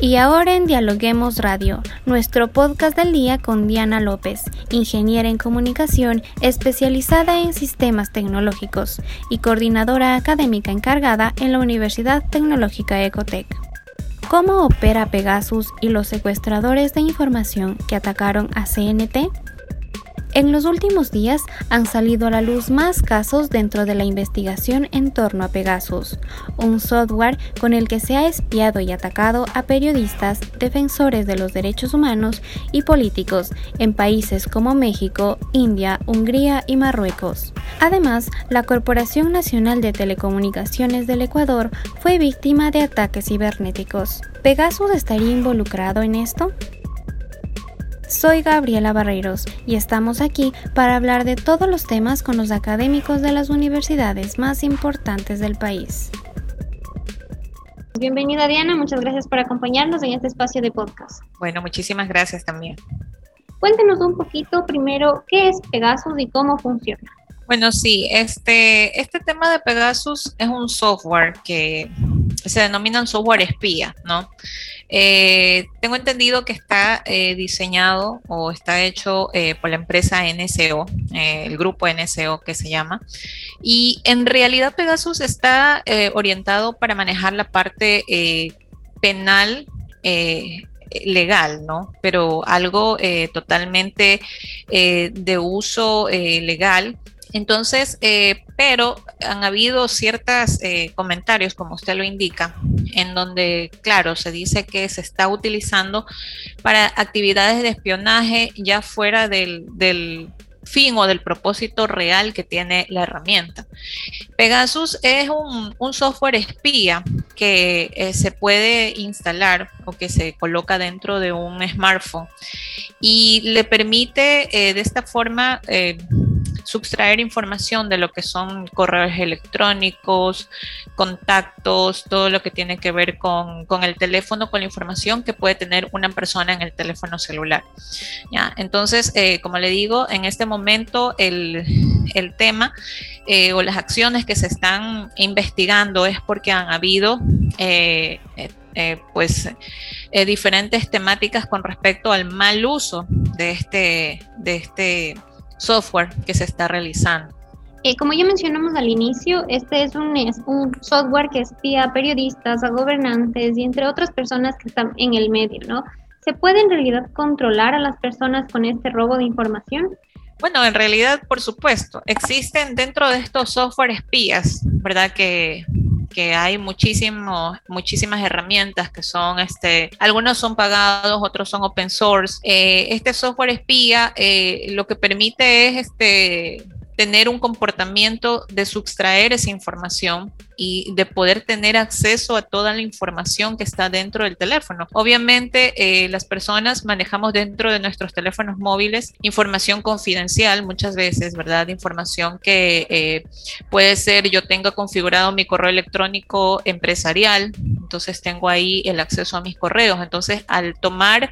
Y ahora en Dialoguemos Radio, nuestro podcast del día con Diana López, ingeniera en comunicación especializada en sistemas tecnológicos y coordinadora académica encargada en la Universidad Tecnológica Ecotec. ¿Cómo opera Pegasus y los secuestradores de información que atacaron a CNT? En los últimos días han salido a la luz más casos dentro de la investigación en torno a Pegasus, un software con el que se ha espiado y atacado a periodistas, defensores de los derechos humanos y políticos en países como México, India, Hungría y Marruecos. Además, la Corporación Nacional de Telecomunicaciones del Ecuador fue víctima de ataques cibernéticos. ¿Pegasus estaría involucrado en esto? Soy Gabriela Barreiros y estamos aquí para hablar de todos los temas con los académicos de las universidades más importantes del país. Bienvenida Diana, muchas gracias por acompañarnos en este espacio de podcast. Bueno, muchísimas gracias también. Cuéntenos un poquito primero qué es Pegasus y cómo funciona. Bueno, sí, este, este tema de Pegasus es un software que se denomina un software espía, ¿no? Eh, tengo entendido que está eh, diseñado o está hecho eh, por la empresa NSO, el grupo NSO que se llama, y en realidad Pegasus está orientado para manejar la parte penal legal, ¿no? Pero algo totalmente de uso legal entonces, eh, pero han habido ciertos eh, comentarios, como usted lo indica, en donde, claro, se dice que se está utilizando para actividades de espionaje ya fuera del, fin o del propósito real que tiene la herramienta. Pegasus es un, software espía que eh, se puede instalar o que se coloca dentro de un smartphone y le permite de esta forma subtraer información de lo que son correos electrónicos, contactos, todo lo que tiene que ver con, el teléfono, con la información que puede tener una persona en el teléfono celular. ¿ya? Entonces, eh, como le digo, en este momento el, tema eh, o las acciones que se están investigando es porque han habido eh, pues diferentes temáticas con respecto al mal uso de este, de este software que se está realizando. Eh, como ya mencionamos al inicio, este es un, es un software que espía a periodistas, a gobernantes y entre otras personas que están en el medio, ¿no? ¿Se puede en realidad controlar a las personas con este robo de información? Bueno, en realidad, por supuesto, existen dentro de estos software espías, ¿verdad? Que que hay muchísimos, muchísimas herramientas que son, este, algunos son pagados, otros son open source. Eh, este software espía eh, lo que permite es este, tener un comportamiento de sustraer esa información y de poder tener acceso a toda la información que está dentro del teléfono. Obviamente, eh, las personas manejamos dentro de nuestros teléfonos móviles información confidencial muchas veces, ¿verdad? Información que eh, puede ser, yo tengo configurado mi correo electrónico empresarial, entonces tengo ahí el acceso a mis correos. Entonces, al tomar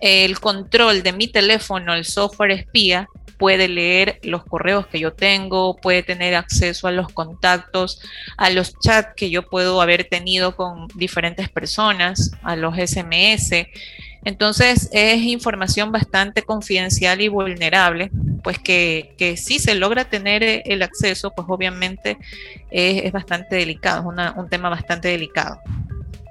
el control de mi teléfono, el software espía, puede leer los correos que yo tengo, puede tener acceso a los contactos, a los chats que yo puedo haber tenido con diferentes personas, a los SMS. Entonces es información bastante confidencial y vulnerable, pues que, que si se logra tener el acceso, pues obviamente es, bastante delicado, es un tema bastante delicado.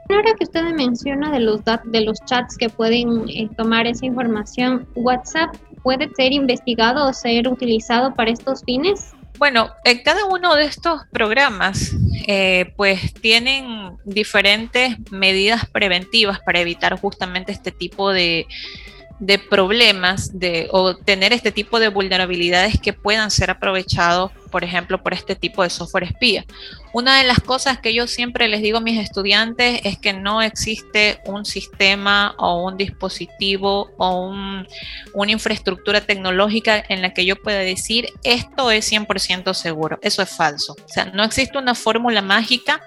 Ahora que usted menciona de los, de los chats que pueden eh, tomar esa información, WhatsApp puede ser investigado o ser utilizado para estos fines? Bueno, en cada uno de estos programas, eh, pues tienen diferentes medidas preventivas para evitar justamente este tipo de, de problemas de, o tener este tipo de vulnerabilidades que puedan ser aprovechados, por ejemplo, por este tipo de software espía. Una de las cosas que yo siempre les digo a mis estudiantes es que no existe un sistema o un dispositivo o una infraestructura tecnológica en la que yo pueda decir esto es 100% seguro. Eso es falso. O sea, no existe una fórmula mágica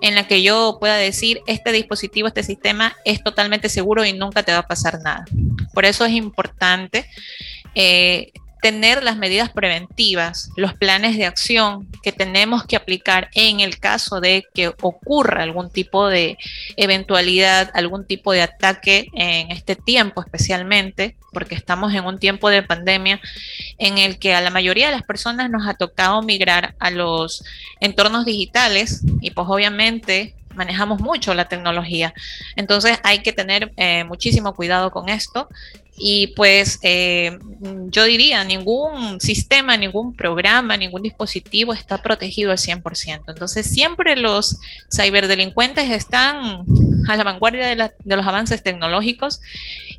en la que yo pueda decir este dispositivo, este sistema es totalmente seguro y nunca te va a pasar nada. Por eso es importante eh, tener las medidas preventivas, los planes de acción que tenemos que aplicar en el caso de que ocurra algún tipo de eventualidad, algún tipo de ataque en este tiempo especialmente, porque estamos en un tiempo de pandemia en el que a la mayoría de las personas nos ha tocado migrar a los entornos digitales y pues obviamente manejamos mucho la tecnología. Entonces hay que tener eh, muchísimo cuidado con esto y pues eh, yo diría, ningún sistema, ningún programa, ningún dispositivo está protegido al 100%. Entonces siempre los ciberdelincuentes están a la vanguardia de, de los avances tecnológicos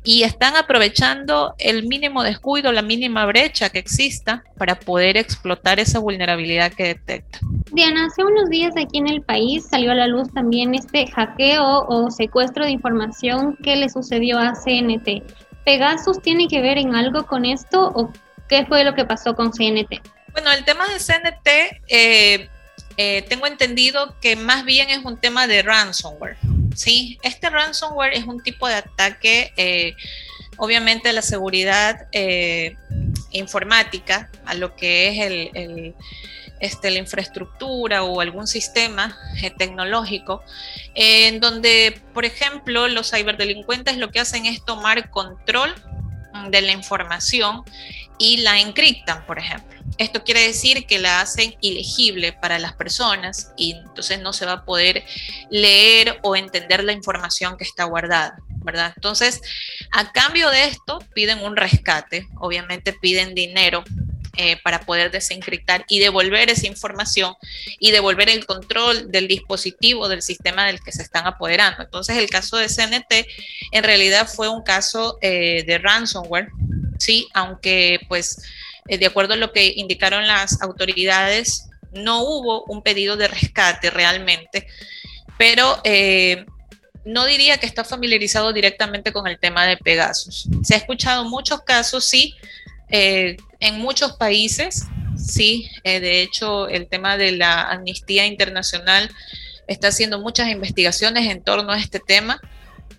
y están aprovechando el mínimo descuido, la mínima brecha que exista para poder explotar esa vulnerabilidad que detecta. Diana, hace unos días aquí en el país salió a la luz también este hackeo o secuestro de información que le sucedió a CNT. ¿Pegasus tiene que ver en algo con esto o qué fue lo que pasó con CNT? Bueno, el tema de CNT, eh, eh, tengo entendido que más bien es un tema de ransomware. Sí, este ransomware es un tipo de ataque, eh, obviamente, la seguridad informática, a lo que es el este, la infraestructura o algún sistema eh, tecnológico, en donde, por ejemplo, los ciberdelincuentes lo que hacen es tomar control mm, de la información y la encriptan, por ejemplo. Esto quiere decir que la hacen ilegible para las personas y entonces no se va a poder leer o entender la información que está guardada. ¿verdad? Entonces, a cambio de esto, piden un rescate, obviamente piden dinero eh, para poder desencriptar y devolver esa información y devolver el control del dispositivo del sistema del que se están apoderando. Entonces, el caso de CNT en realidad fue un caso eh, de ransomware, sí, aunque pues eh, de acuerdo a lo que indicaron las autoridades, no hubo un pedido de rescate realmente, pero no diría que está familiarizado directamente con el tema de Pegasus. Se ha escuchado muchos casos, sí, eh, en muchos países, sí, eh, de hecho el tema de la amnistía internacional está haciendo muchas investigaciones en torno a este tema,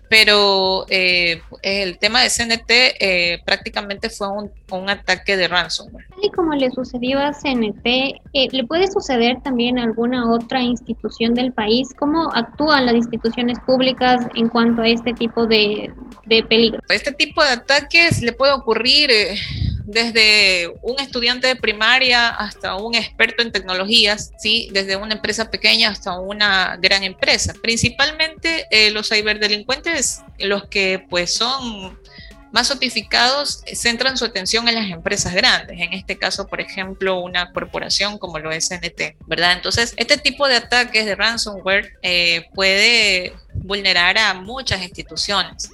pero eh, el tema de CNT prácticamente fue un, un, ataque de ransomware. Y como le sucedió a CNT, ¿le puede suceder también a alguna otra institución del país? ¿Cómo actúan las instituciones públicas en cuanto a este tipo de, de peligro? Este tipo de ataques le puede ocurrir desde un estudiante de primaria hasta un experto en tecnologías, ¿sí? desde una empresa pequeña hasta una gran empresa. Principalmente eh, los ciberdelincuentes, los que pues son más sofisticados eh, centran su atención en las empresas grandes, en este caso, por ejemplo, una corporación como lo es NT, ¿verdad? Entonces, este tipo de ataques de ransomware eh, puede vulnerar a muchas instituciones.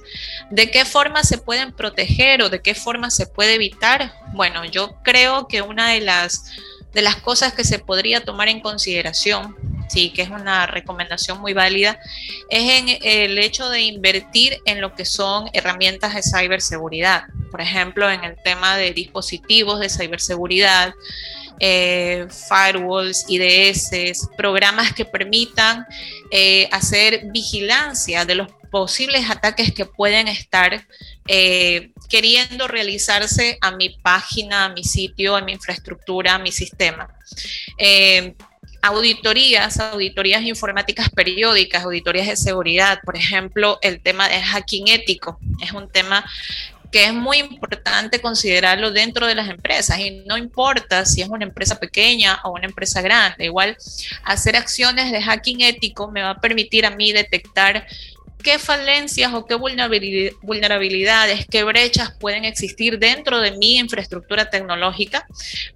¿De qué forma se pueden proteger o de qué forma se puede evitar? Bueno, yo creo que una de las, de las cosas que se podría tomar en consideración sí, que es una recomendación muy válida, es en el hecho de invertir en lo que son herramientas de ciberseguridad. Por ejemplo, en el tema de dispositivos de ciberseguridad, eh, firewalls, IDS, programas que permitan eh, hacer vigilancia de los posibles ataques que pueden estar eh, queriendo realizarse a mi página, a mi sitio, a mi infraestructura, a mi sistema. Auditorías, auditorías informáticas periódicas, auditorías de seguridad, por ejemplo, el tema de hacking ético es un tema que es muy importante considerarlo dentro de las empresas y no importa si es una empresa pequeña o una empresa grande, igual hacer acciones de hacking ético me va a permitir a mí detectar qué falencias o qué vulnerabilidades, qué brechas pueden existir dentro de mi infraestructura tecnológica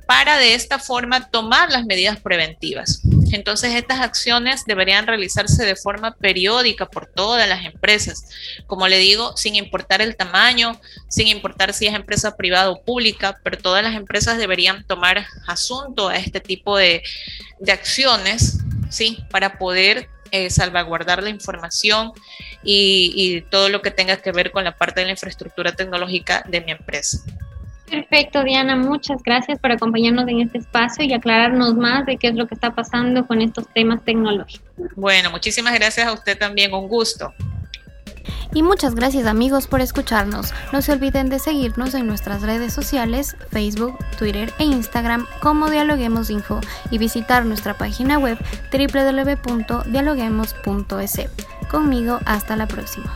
para de esta forma tomar las medidas preventivas. Entonces, estas acciones deberían realizarse de forma periódica por todas las empresas. Como le digo, sin importar el tamaño, sin importar si es empresa privada o pública, pero todas las empresas deberían tomar asunto a este tipo de, acciones, ¿sí? Para poder eh, salvaguardar la información y, todo lo que tenga que ver con la parte de la infraestructura tecnológica de mi empresa. Perfecto, Diana, muchas gracias por acompañarnos en este espacio y aclararnos más de qué es lo que está pasando con estos temas tecnológicos. Bueno, muchísimas gracias a usted también, un gusto. Y muchas gracias amigos por escucharnos. No se olviden de seguirnos en nuestras redes sociales, Facebook, Twitter e Instagram como Dialoguemos Info y visitar nuestra página web www.dialoguemos.es. Conmigo hasta la próxima.